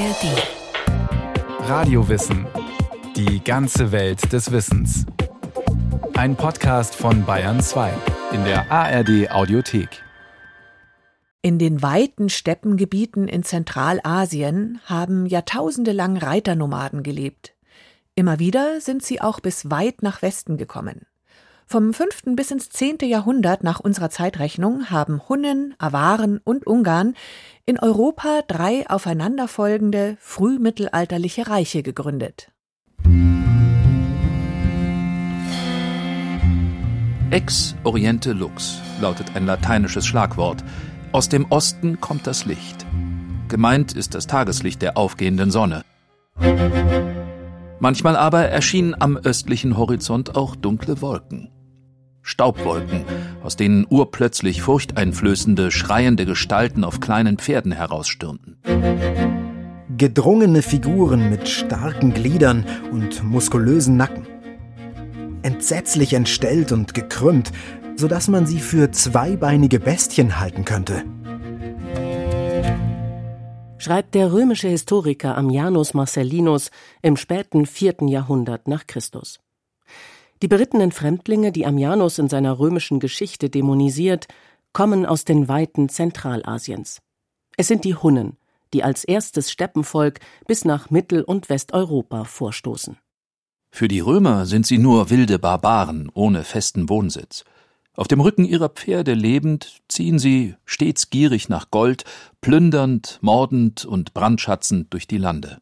ARD. Radiowissen. Die ganze Welt des Wissens. Ein Podcast von Bayern 2 in der ARD Audiothek. In den weiten Steppengebieten in Zentralasien haben jahrtausende lang Reiternomaden gelebt. Immer wieder sind sie auch bis weit nach Westen gekommen. Vom 5. bis ins 10. Jahrhundert nach unserer Zeitrechnung haben Hunnen, Awaren und Ungarn in Europa drei aufeinanderfolgende frühmittelalterliche Reiche gegründet. Ex Oriente Lux lautet ein lateinisches Schlagwort. Aus dem Osten kommt das Licht. Gemeint ist das Tageslicht der aufgehenden Sonne. Manchmal aber erschienen am östlichen Horizont auch dunkle Wolken. Staubwolken, aus denen urplötzlich furchteinflößende, schreiende Gestalten auf kleinen Pferden herausstürmten. Gedrungene Figuren mit starken Gliedern und muskulösen Nacken. Entsetzlich entstellt und gekrümmt, sodass man sie für zweibeinige Bestien halten könnte. Schreibt der römische Historiker Ammianus Marcellinus im späten vierten Jahrhundert nach Christus. Die berittenen Fremdlinge, die Ammianus in seiner römischen Geschichte dämonisiert, kommen aus den Weiten Zentralasiens. Es sind die Hunnen, die als erstes Steppenvolk bis nach Mittel- und Westeuropa vorstoßen. Für die Römer sind sie nur wilde Barbaren ohne festen Wohnsitz. Auf dem Rücken ihrer Pferde lebend ziehen sie, stets gierig nach Gold, plündernd, mordend und brandschatzend durch die Lande.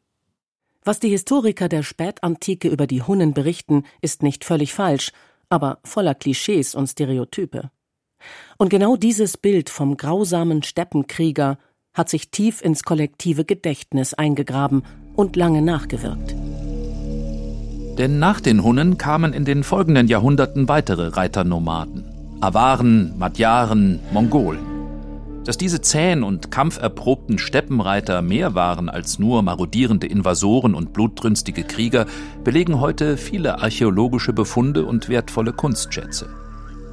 Was die Historiker der Spätantike über die Hunnen berichten, ist nicht völlig falsch, aber voller Klischees und Stereotype. Und genau dieses Bild vom grausamen Steppenkrieger hat sich tief ins kollektive Gedächtnis eingegraben und lange nachgewirkt. Denn nach den Hunnen kamen in den folgenden Jahrhunderten weitere Reiternomaden. Awaren, Magyaren, Mongolen. Dass diese zähen und kampferprobten Steppenreiter mehr waren als nur marodierende Invasoren und blutrünstige Krieger, belegen heute viele archäologische Befunde und wertvolle Kunstschätze.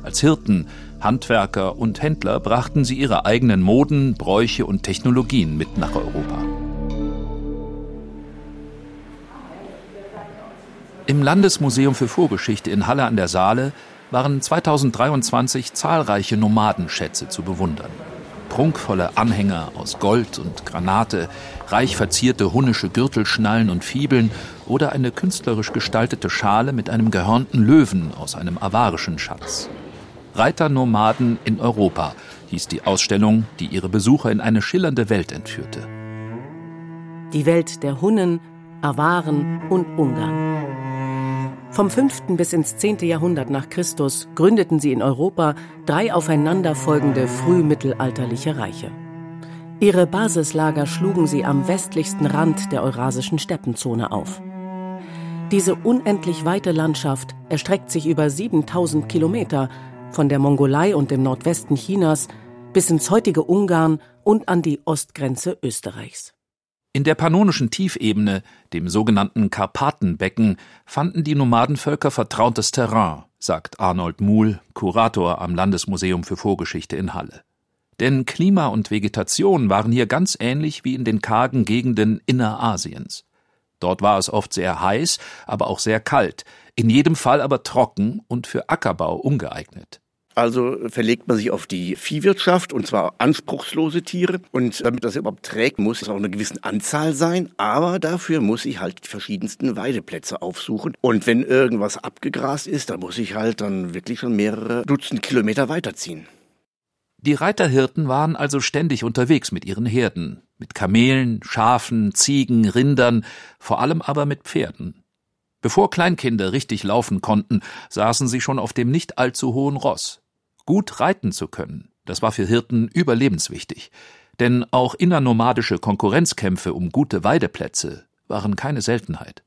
Als Hirten, Handwerker und Händler brachten sie ihre eigenen Moden, Bräuche und Technologien mit nach Europa. Im Landesmuseum für Vorgeschichte in Halle an der Saale waren 2023 zahlreiche Nomadenschätze zu bewundern prunkvolle Anhänger aus Gold und Granate, reich verzierte hunnische Gürtelschnallen und Fibeln oder eine künstlerisch gestaltete Schale mit einem gehörnten Löwen aus einem avarischen Schatz. Reiternomaden in Europa hieß die Ausstellung, die ihre Besucher in eine schillernde Welt entführte. Die Welt der Hunnen, Awaren und Ungarn. Vom 5. bis ins 10. Jahrhundert nach Christus gründeten sie in Europa drei aufeinanderfolgende frühmittelalterliche Reiche. Ihre Basislager schlugen sie am westlichsten Rand der eurasischen Steppenzone auf. Diese unendlich weite Landschaft erstreckt sich über 7000 Kilometer von der Mongolei und dem Nordwesten Chinas bis ins heutige Ungarn und an die Ostgrenze Österreichs. In der pannonischen Tiefebene, dem sogenannten Karpatenbecken, fanden die Nomadenvölker vertrautes Terrain, sagt Arnold Muhl, Kurator am Landesmuseum für Vorgeschichte in Halle. Denn Klima und Vegetation waren hier ganz ähnlich wie in den kargen Gegenden Innerasiens. Dort war es oft sehr heiß, aber auch sehr kalt, in jedem Fall aber trocken und für Ackerbau ungeeignet. Also verlegt man sich auf die Viehwirtschaft und zwar anspruchslose Tiere. Und damit das überhaupt trägt, muss es auch eine gewisse Anzahl sein. Aber dafür muss ich halt die verschiedensten Weideplätze aufsuchen. Und wenn irgendwas abgegrast ist, dann muss ich halt dann wirklich schon mehrere Dutzend Kilometer weiterziehen. Die Reiterhirten waren also ständig unterwegs mit ihren Herden, mit Kamelen, Schafen, Ziegen, Rindern, vor allem aber mit Pferden. Bevor Kleinkinder richtig laufen konnten, saßen sie schon auf dem nicht allzu hohen Ross. Gut reiten zu können, das war für Hirten überlebenswichtig. Denn auch innernomadische Konkurrenzkämpfe um gute Weideplätze waren keine Seltenheit.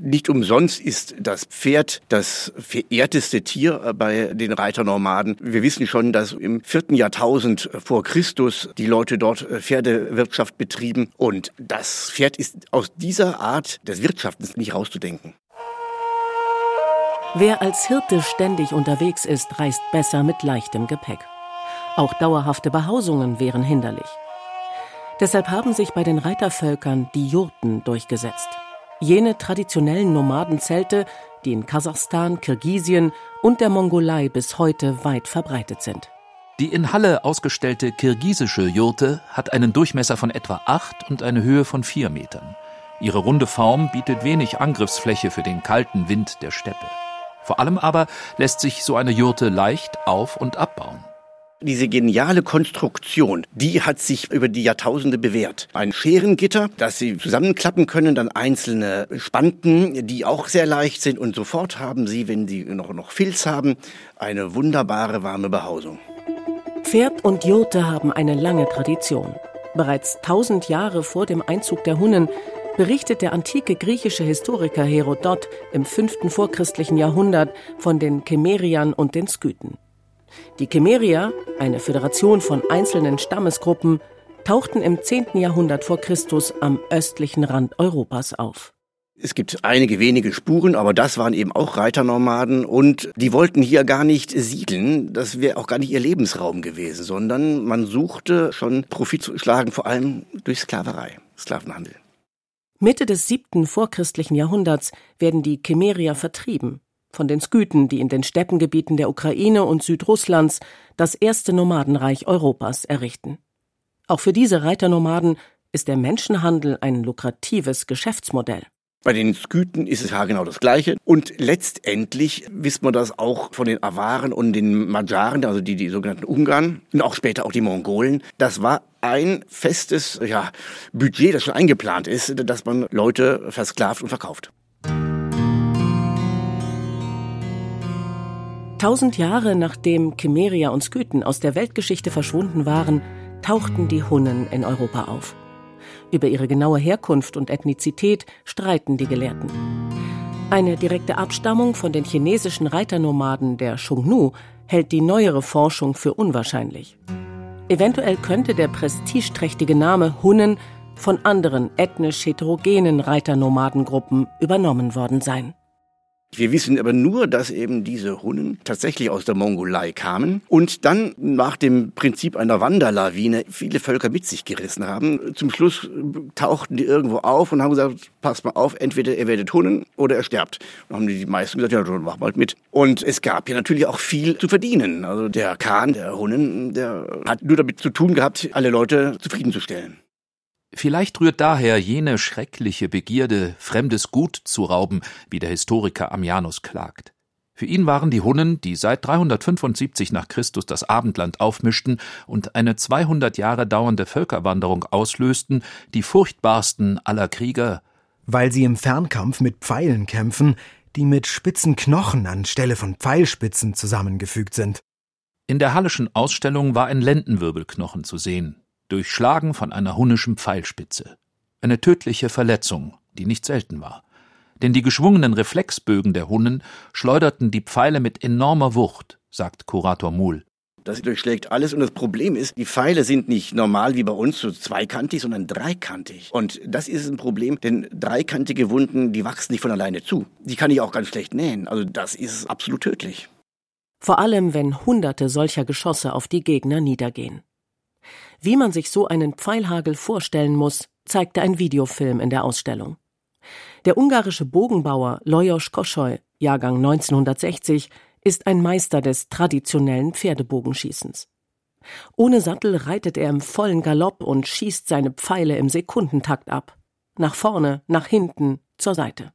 Nicht umsonst ist das Pferd das verehrteste Tier bei den Reiternomaden. Wir wissen schon, dass im vierten Jahrtausend vor Christus die Leute dort Pferdewirtschaft betrieben. Und das Pferd ist aus dieser Art des Wirtschaftens nicht rauszudenken. Wer als Hirte ständig unterwegs ist, reist besser mit leichtem Gepäck. Auch dauerhafte Behausungen wären hinderlich. Deshalb haben sich bei den Reitervölkern die Jurten durchgesetzt. Jene traditionellen Nomadenzelte, die in Kasachstan, Kirgisien und der Mongolei bis heute weit verbreitet sind. Die in Halle ausgestellte kirgisische Jurte hat einen Durchmesser von etwa acht und eine Höhe von vier Metern. Ihre runde Form bietet wenig Angriffsfläche für den kalten Wind der Steppe. Vor allem aber lässt sich so eine Jurte leicht auf- und abbauen. Diese geniale Konstruktion, die hat sich über die Jahrtausende bewährt. Ein Scherengitter, das Sie zusammenklappen können, dann einzelne Spanten, die auch sehr leicht sind und sofort haben Sie, wenn Sie noch, noch Filz haben, eine wunderbare warme Behausung. Pferd und Jurte haben eine lange Tradition. Bereits tausend Jahre vor dem Einzug der Hunnen berichtet der antike griechische Historiker Herodot im fünften vorchristlichen Jahrhundert von den Kemeriern und den Skythen. Die Kemerier, eine Föderation von einzelnen Stammesgruppen, tauchten im 10. Jahrhundert vor Christus am östlichen Rand Europas auf. Es gibt einige wenige Spuren, aber das waren eben auch Reiternomaden und die wollten hier gar nicht siedeln. Das wäre auch gar nicht ihr Lebensraum gewesen, sondern man suchte schon Profit zu schlagen, vor allem durch Sklaverei, Sklavenhandel. Mitte des siebten vorchristlichen Jahrhunderts werden die Kemerier vertrieben von den Skythen, die in den Steppengebieten der Ukraine und Südrusslands das erste Nomadenreich Europas errichten. Auch für diese Reiternomaden ist der Menschenhandel ein lukratives Geschäftsmodell. Bei den Skythen ist es ja genau das Gleiche. Und letztendlich wissen wir das auch von den Awaren und den Magyaren, also die, die sogenannten Ungarn und auch später auch die Mongolen. Das war ein festes ja, Budget, das schon eingeplant ist, dass man Leute versklavt und verkauft. Tausend Jahre nachdem Kimmeria und Skythen aus der Weltgeschichte verschwunden waren, tauchten die Hunnen in Europa auf. Über ihre genaue Herkunft und Ethnizität streiten die Gelehrten. Eine direkte Abstammung von den chinesischen Reiternomaden der Xiongnu hält die neuere Forschung für unwahrscheinlich. Eventuell könnte der prestigeträchtige Name Hunnen von anderen ethnisch heterogenen Reiternomadengruppen übernommen worden sein. Wir wissen aber nur, dass eben diese Hunnen tatsächlich aus der Mongolei kamen und dann nach dem Prinzip einer Wanderlawine viele Völker mit sich gerissen haben. Zum Schluss tauchten die irgendwo auf und haben gesagt, passt mal auf, entweder ihr werdet Hunnen oder er sterbt. Und haben die meisten gesagt, ja, dann mach mal mit. Und es gab ja natürlich auch viel zu verdienen. Also der Khan, der Hunnen, der hat nur damit zu tun gehabt, alle Leute zufriedenzustellen. Vielleicht rührt daher jene schreckliche Begierde, fremdes Gut zu rauben, wie der Historiker Ammianus klagt. Für ihn waren die Hunnen, die seit 375 nach Christus das Abendland aufmischten und eine 200 Jahre dauernde Völkerwanderung auslösten, die furchtbarsten aller Krieger. Weil sie im Fernkampf mit Pfeilen kämpfen, die mit spitzen Knochen anstelle von Pfeilspitzen zusammengefügt sind. In der Hallischen Ausstellung war ein Lendenwirbelknochen zu sehen, durchschlagen von einer hunnischen Pfeilspitze. Eine tödliche Verletzung, die nicht selten war. Denn die geschwungenen Reflexbögen der Hunnen schleuderten die Pfeile mit enormer Wucht, sagt Kurator Muhl. Das durchschlägt alles und das Problem ist, die Pfeile sind nicht normal wie bei uns so zweikantig, sondern dreikantig. Und das ist ein Problem, denn dreikantige Wunden, die wachsen nicht von alleine zu. Die kann ich auch ganz schlecht nähen. Also das ist absolut tödlich. Vor allem, wenn hunderte solcher Geschosse auf die Gegner niedergehen. Wie man sich so einen Pfeilhagel vorstellen muss, zeigte ein Videofilm in der Ausstellung. Der ungarische Bogenbauer Lajos Kossoly, Jahrgang 1960, ist ein Meister des traditionellen Pferdebogenschießens. Ohne Sattel reitet er im vollen Galopp und schießt seine Pfeile im Sekundentakt ab. Nach vorne, nach hinten, zur Seite.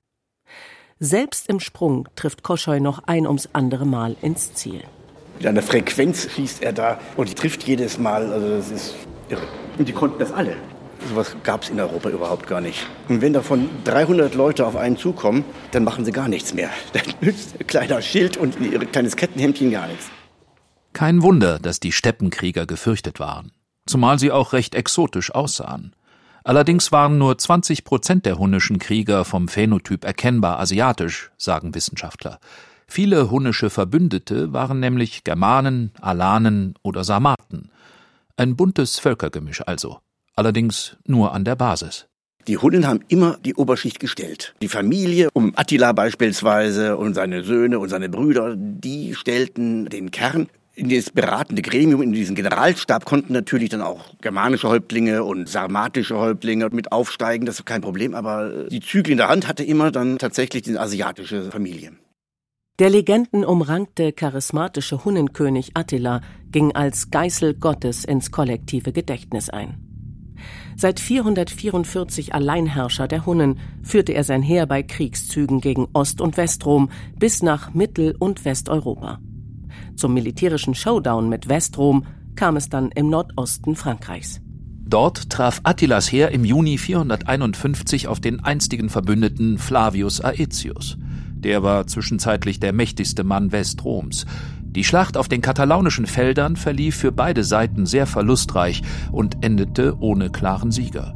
Selbst im Sprung trifft Kossoy noch ein ums andere Mal ins Ziel. Mit einer Frequenz schießt er da und die trifft jedes Mal. Also das ist irre. Und die konnten das alle. Sowas gab es in Europa überhaupt gar nicht. Und wenn davon 300 Leute auf einen zukommen, dann machen sie gar nichts mehr. Dann nützt ein kleiner Schild und ihr kleines Kettenhemdchen gar nichts. Kein Wunder, dass die Steppenkrieger gefürchtet waren. Zumal sie auch recht exotisch aussahen. Allerdings waren nur 20 Prozent der hunnischen Krieger vom Phänotyp erkennbar asiatisch, sagen Wissenschaftler. Viele hunnische Verbündete waren nämlich Germanen, Alanen oder Sarmaten. Ein buntes Völkergemisch also, allerdings nur an der Basis. Die Hunnen haben immer die Oberschicht gestellt. Die Familie, um Attila beispielsweise und seine Söhne und seine Brüder, die stellten den Kern. In dieses beratende Gremium, in diesen Generalstab konnten natürlich dann auch germanische Häuptlinge und sarmatische Häuptlinge mit aufsteigen, das ist kein Problem, aber die Zügel in der Hand hatte immer dann tatsächlich die asiatische Familie. Der legendenumrankte charismatische Hunnenkönig Attila ging als Geißel Gottes ins kollektive Gedächtnis ein. Seit 444 Alleinherrscher der Hunnen führte er sein Heer bei Kriegszügen gegen Ost- und Westrom bis nach Mittel- und Westeuropa. Zum militärischen Showdown mit Westrom kam es dann im Nordosten Frankreichs. Dort traf Attilas Heer im Juni 451 auf den einstigen Verbündeten Flavius Aetius. Der war zwischenzeitlich der mächtigste Mann Westroms. Die Schlacht auf den katalaunischen Feldern verlief für beide Seiten sehr verlustreich und endete ohne klaren Sieger.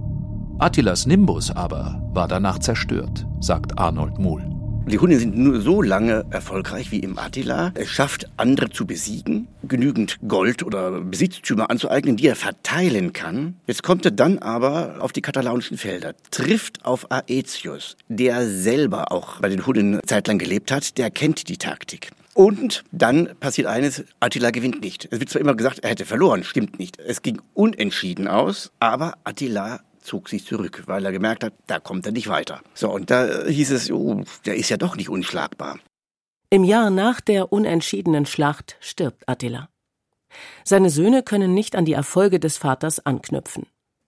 Attilas Nimbus aber war danach zerstört, sagt Arnold Muhl. Die Hunde sind nur so lange erfolgreich wie im Attila. Es schafft, andere zu besiegen, genügend Gold oder Besitztümer anzueignen, die er verteilen kann. Jetzt kommt er dann aber auf die katalaunischen Felder, trifft auf Aetius, der selber auch bei den Hunden zeitlang gelebt hat, der kennt die Taktik. Und dann passiert eines, Attila gewinnt nicht. Es wird zwar immer gesagt, er hätte verloren, stimmt nicht. Es ging unentschieden aus, aber Attila zog sich zurück, weil er gemerkt hat, da kommt er nicht weiter. So, und da hieß es, oh, der ist ja doch nicht unschlagbar. Im Jahr nach der unentschiedenen Schlacht stirbt Attila. Seine Söhne können nicht an die Erfolge des Vaters anknüpfen.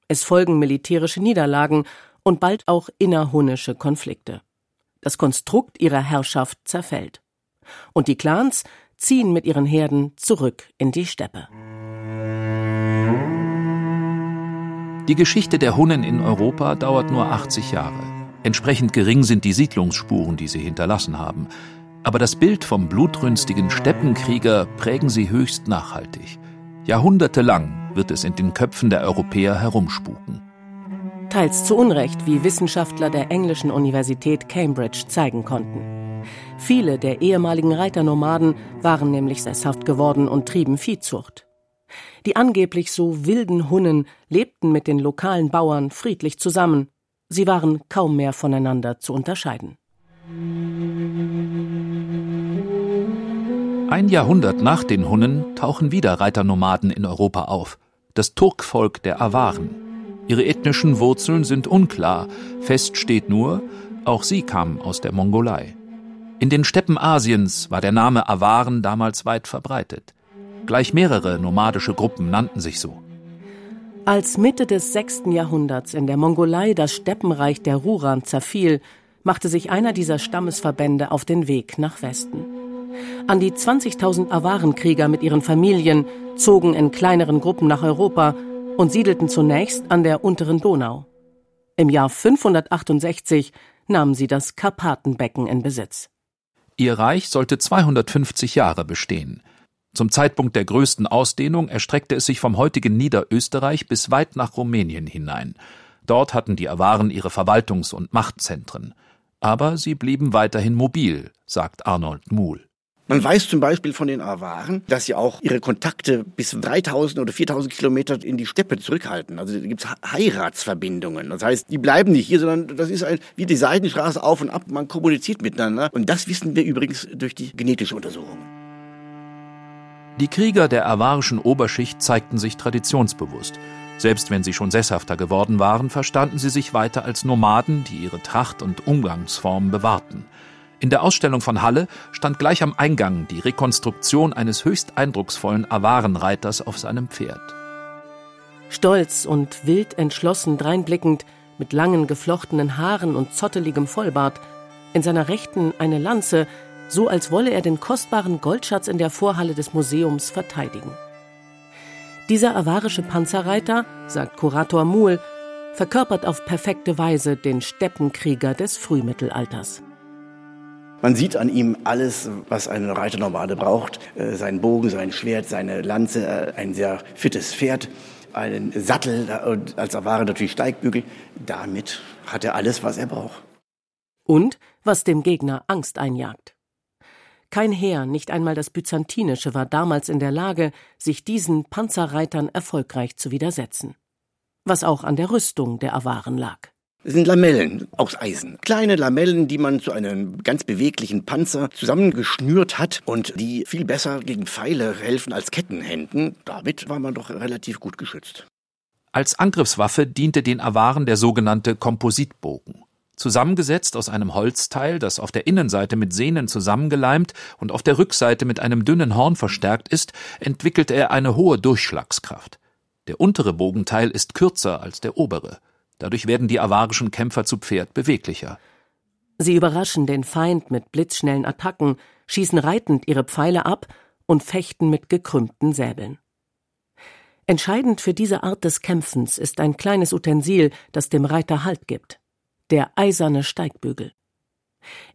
Es folgen militärische Niederlagen und bald auch innerhunnische Konflikte. Das Konstrukt ihrer Herrschaft zerfällt. Und die Clans ziehen mit ihren Herden zurück in die Steppe. Die Geschichte der Hunnen in Europa dauert nur 80 Jahre. Entsprechend gering sind die Siedlungsspuren, die sie hinterlassen haben. Aber das Bild vom blutrünstigen Steppenkrieger prägen sie höchst nachhaltig. Jahrhundertelang wird es in den Köpfen der Europäer herumspuken. Teils zu Unrecht, wie Wissenschaftler der englischen Universität Cambridge zeigen konnten. Viele der ehemaligen Reiternomaden waren nämlich sesshaft geworden und trieben Viehzucht. Die angeblich so wilden Hunnen lebten mit den lokalen Bauern friedlich zusammen. Sie waren kaum mehr voneinander zu unterscheiden. Ein Jahrhundert nach den Hunnen tauchen wieder Reiternomaden in Europa auf. Das Turkvolk der Awaren. Ihre ethnischen Wurzeln sind unklar. Fest steht nur, auch sie kamen aus der Mongolei. In den Steppen Asiens war der Name Awaren damals weit verbreitet. Gleich mehrere nomadische Gruppen nannten sich so. Als Mitte des 6. Jahrhunderts in der Mongolei das Steppenreich der Ruran zerfiel, machte sich einer dieser Stammesverbände auf den Weg nach Westen. An die 20.000 Awarenkrieger mit ihren Familien zogen in kleineren Gruppen nach Europa und siedelten zunächst an der unteren Donau. Im Jahr 568 nahmen sie das Karpatenbecken in Besitz. Ihr Reich sollte 250 Jahre bestehen. Zum Zeitpunkt der größten Ausdehnung erstreckte es sich vom heutigen Niederösterreich bis weit nach Rumänien hinein. Dort hatten die Awaren ihre Verwaltungs- und Machtzentren. Aber sie blieben weiterhin mobil, sagt Arnold Muhl. Man weiß zum Beispiel von den Awaren, dass sie auch ihre Kontakte bis 3000 oder 4000 Kilometer in die Steppe zurückhalten. Also da gibt es Heiratsverbindungen. Das heißt, die bleiben nicht hier, sondern das ist ein, wie die Seitenstraße auf und ab. Man kommuniziert miteinander. Und das wissen wir übrigens durch die genetische Untersuchung. Die Krieger der avarischen Oberschicht zeigten sich traditionsbewusst. Selbst wenn sie schon sesshafter geworden waren, verstanden sie sich weiter als Nomaden, die ihre Tracht und Umgangsform bewahrten. In der Ausstellung von Halle stand gleich am Eingang die Rekonstruktion eines höchst eindrucksvollen Awarenreiters auf seinem Pferd. Stolz und wild entschlossen dreinblickend, mit langen geflochtenen Haaren und zotteligem Vollbart, in seiner Rechten eine Lanze, so als wolle er den kostbaren Goldschatz in der Vorhalle des Museums verteidigen. Dieser avarische Panzerreiter, sagt Kurator Muhl, verkörpert auf perfekte Weise den Steppenkrieger des Frühmittelalters. Man sieht an ihm alles, was ein Reiternomade braucht. Äh, seinen Bogen, sein Schwert, seine Lanze, äh, ein sehr fittes Pferd, einen Sattel und als Aware natürlich Steigbügel. Damit hat er alles, was er braucht. Und was dem Gegner Angst einjagt. Kein Heer, nicht einmal das byzantinische, war damals in der Lage, sich diesen Panzerreitern erfolgreich zu widersetzen. Was auch an der Rüstung der Awaren lag. Das sind Lamellen aus Eisen. Kleine Lamellen, die man zu einem ganz beweglichen Panzer zusammengeschnürt hat und die viel besser gegen Pfeile helfen als Kettenhänden. Damit war man doch relativ gut geschützt. Als Angriffswaffe diente den Awaren der sogenannte Kompositbogen. Zusammengesetzt aus einem Holzteil, das auf der Innenseite mit Sehnen zusammengeleimt und auf der Rückseite mit einem dünnen Horn verstärkt ist, entwickelte er eine hohe Durchschlagskraft. Der untere Bogenteil ist kürzer als der obere. Dadurch werden die avarischen Kämpfer zu Pferd beweglicher. Sie überraschen den Feind mit blitzschnellen Attacken, schießen reitend ihre Pfeile ab und fechten mit gekrümmten Säbeln. Entscheidend für diese Art des Kämpfens ist ein kleines Utensil, das dem Reiter Halt gibt. Der eiserne Steigbügel.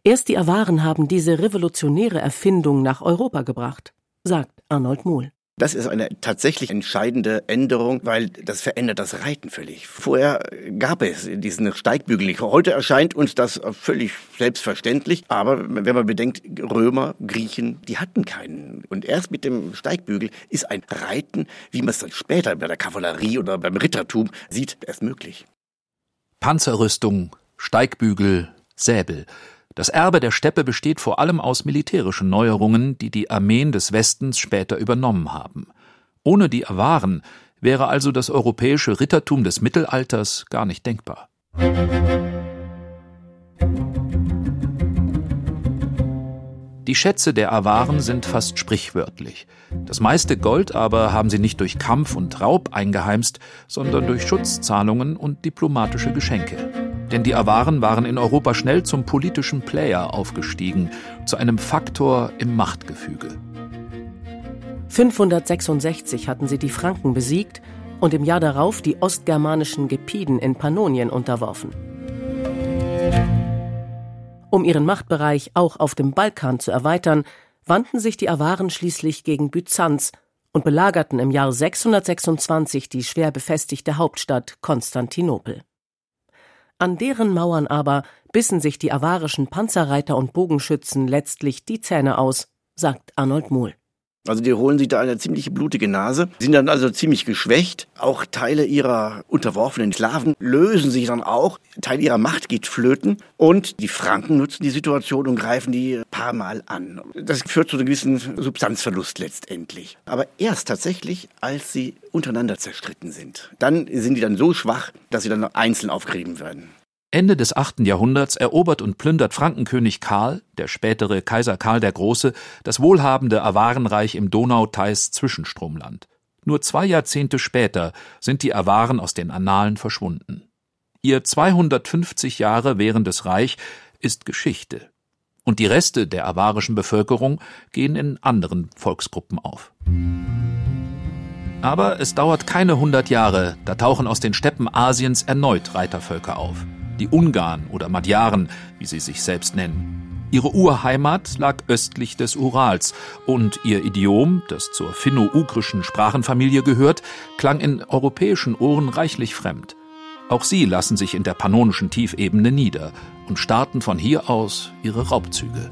Erst die Awaren haben diese revolutionäre Erfindung nach Europa gebracht, sagt Arnold Muhl. Das ist eine tatsächlich entscheidende Änderung, weil das verändert das Reiten völlig. Vorher gab es diesen Steigbügel nicht. Heute erscheint uns das völlig selbstverständlich. Aber wenn man bedenkt, Römer, Griechen, die hatten keinen. Und erst mit dem Steigbügel ist ein Reiten, wie man es dann später bei der Kavallerie oder beim Rittertum sieht, erst möglich. Panzerrüstung, Steigbügel, Säbel. Das Erbe der Steppe besteht vor allem aus militärischen Neuerungen, die die Armeen des Westens später übernommen haben. Ohne die Awaren wäre also das europäische Rittertum des Mittelalters gar nicht denkbar. Die Schätze der Awaren sind fast sprichwörtlich. Das meiste Gold aber haben sie nicht durch Kampf und Raub eingeheimst, sondern durch Schutzzahlungen und diplomatische Geschenke. Denn die Awaren waren in Europa schnell zum politischen Player aufgestiegen, zu einem Faktor im Machtgefüge. 566 hatten sie die Franken besiegt und im Jahr darauf die ostgermanischen Gepiden in Pannonien unterworfen. Um ihren Machtbereich auch auf dem Balkan zu erweitern, wandten sich die Awaren schließlich gegen Byzanz und belagerten im Jahr 626 die schwer befestigte Hauptstadt Konstantinopel. An deren Mauern aber bissen sich die avarischen Panzerreiter und Bogenschützen letztlich die Zähne aus, sagt Arnold Muhl. Also die holen sich da eine ziemlich blutige Nase, sind dann also ziemlich geschwächt. Auch Teile ihrer unterworfenen Sklaven lösen sich dann auch. Teil ihrer Macht geht flöten. Und die Franken nutzen die Situation und greifen die paar Mal an. Das führt zu einem gewissen Substanzverlust letztendlich. Aber erst tatsächlich, als sie untereinander zerstritten sind. Dann sind die dann so schwach, dass sie dann einzeln aufgerieben werden. Ende des 8. Jahrhunderts erobert und plündert Frankenkönig Karl, der spätere Kaiser Karl der Große, das wohlhabende Awarenreich im Donau-Theiß-Zwischenstromland. Nur zwei Jahrzehnte später sind die Awaren aus den Annalen verschwunden. Ihr 250 Jahre währendes Reich ist Geschichte. Und die Reste der awarischen Bevölkerung gehen in anderen Volksgruppen auf. Aber es dauert keine hundert Jahre, da tauchen aus den Steppen Asiens erneut Reitervölker auf die Ungarn oder Magyaren, wie sie sich selbst nennen. Ihre Urheimat lag östlich des Urals und ihr Idiom, das zur finno-ugrischen Sprachenfamilie gehört, klang in europäischen Ohren reichlich fremd. Auch sie lassen sich in der pannonischen Tiefebene nieder und starten von hier aus ihre Raubzüge.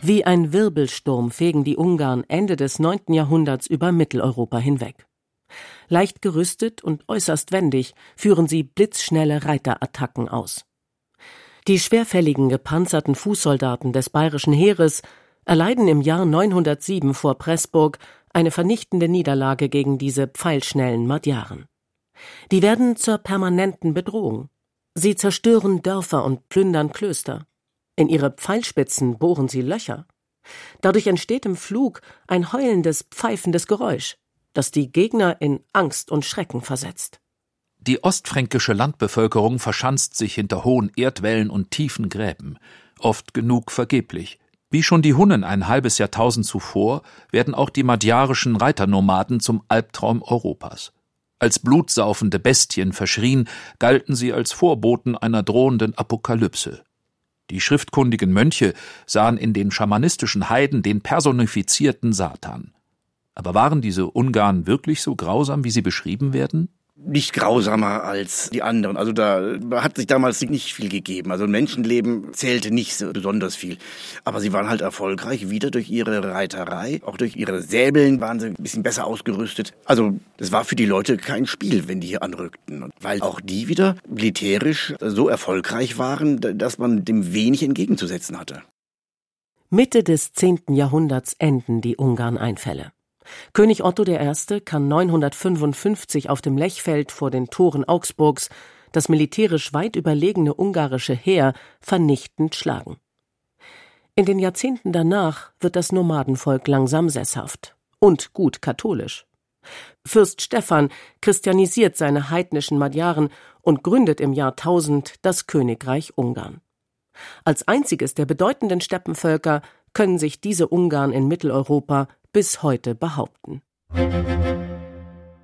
Wie ein Wirbelsturm fegen die Ungarn Ende des 9. Jahrhunderts über Mitteleuropa hinweg. Leicht gerüstet und äußerst wendig führen sie blitzschnelle Reiterattacken aus. Die schwerfälligen gepanzerten Fußsoldaten des bayerischen Heeres erleiden im Jahr 907 vor Pressburg eine vernichtende Niederlage gegen diese pfeilschnellen Magyaren. Die werden zur permanenten Bedrohung. Sie zerstören Dörfer und plündern Klöster. In ihre Pfeilspitzen bohren sie Löcher. Dadurch entsteht im Flug ein heulendes, pfeifendes Geräusch das die Gegner in Angst und Schrecken versetzt. Die ostfränkische Landbevölkerung verschanzt sich hinter hohen Erdwällen und tiefen Gräben, oft genug vergeblich. Wie schon die Hunnen ein halbes Jahrtausend zuvor, werden auch die madjarischen Reiternomaden zum Albtraum Europas. Als blutsaufende Bestien verschrien, galten sie als Vorboten einer drohenden Apokalypse. Die schriftkundigen Mönche sahen in den schamanistischen Heiden den personifizierten Satan. Aber waren diese Ungarn wirklich so grausam, wie sie beschrieben werden? nicht grausamer als die anderen. Also da hat sich damals nicht viel gegeben. Also Menschenleben zählte nicht so besonders viel. Aber sie waren halt erfolgreich, wieder durch ihre Reiterei, auch durch ihre Säbeln waren sie ein bisschen besser ausgerüstet. Also das war für die Leute kein Spiel, wenn die hier anrückten. weil auch die wieder militärisch so erfolgreich waren, dass man dem wenig entgegenzusetzen hatte. Mitte des 10. Jahrhunderts enden die Ungarn-Einfälle. König Otto I. kann 955 auf dem Lechfeld vor den Toren Augsburgs das militärisch weit überlegene ungarische Heer vernichtend schlagen. In den Jahrzehnten danach wird das Nomadenvolk langsam sesshaft und gut katholisch. Fürst Stephan christianisiert seine heidnischen Magyaren und gründet im Jahr 1000 das Königreich Ungarn. Als einziges der bedeutenden Steppenvölker können sich diese Ungarn in Mitteleuropa bis heute behaupten.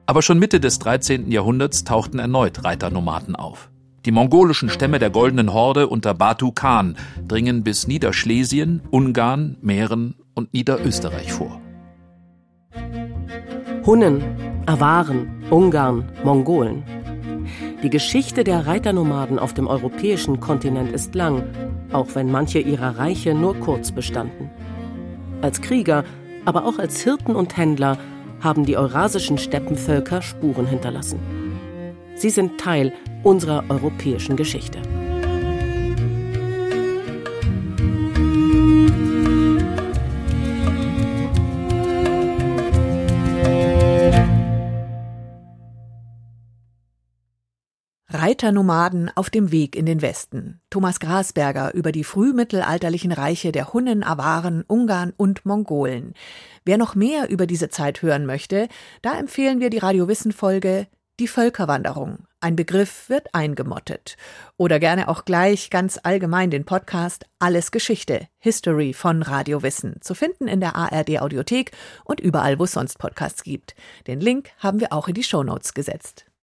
Aber schon Mitte des 13. Jahrhunderts tauchten erneut Reiternomaden auf. Die mongolischen Stämme der Goldenen Horde unter Batu Khan dringen bis Niederschlesien, Ungarn, Mähren und Niederösterreich vor. Hunnen, Awaren, Ungarn, Mongolen. Die Geschichte der Reiternomaden auf dem europäischen Kontinent ist lang, auch wenn manche ihrer Reiche nur kurz bestanden. Als Krieger aber auch als Hirten und Händler haben die eurasischen Steppenvölker Spuren hinterlassen. Sie sind Teil unserer europäischen Geschichte. Reiternomaden auf dem Weg in den Westen. Thomas Grasberger über die frühmittelalterlichen Reiche der Hunnen, Awaren, Ungarn und Mongolen. Wer noch mehr über diese Zeit hören möchte, da empfehlen wir die Radiowissen-Folge Die Völkerwanderung. Ein Begriff wird eingemottet. Oder gerne auch gleich ganz allgemein den Podcast Alles Geschichte, History von Radio Wissen, zu finden in der ARD Audiothek und überall, wo es sonst Podcasts gibt. Den Link haben wir auch in die Shownotes gesetzt.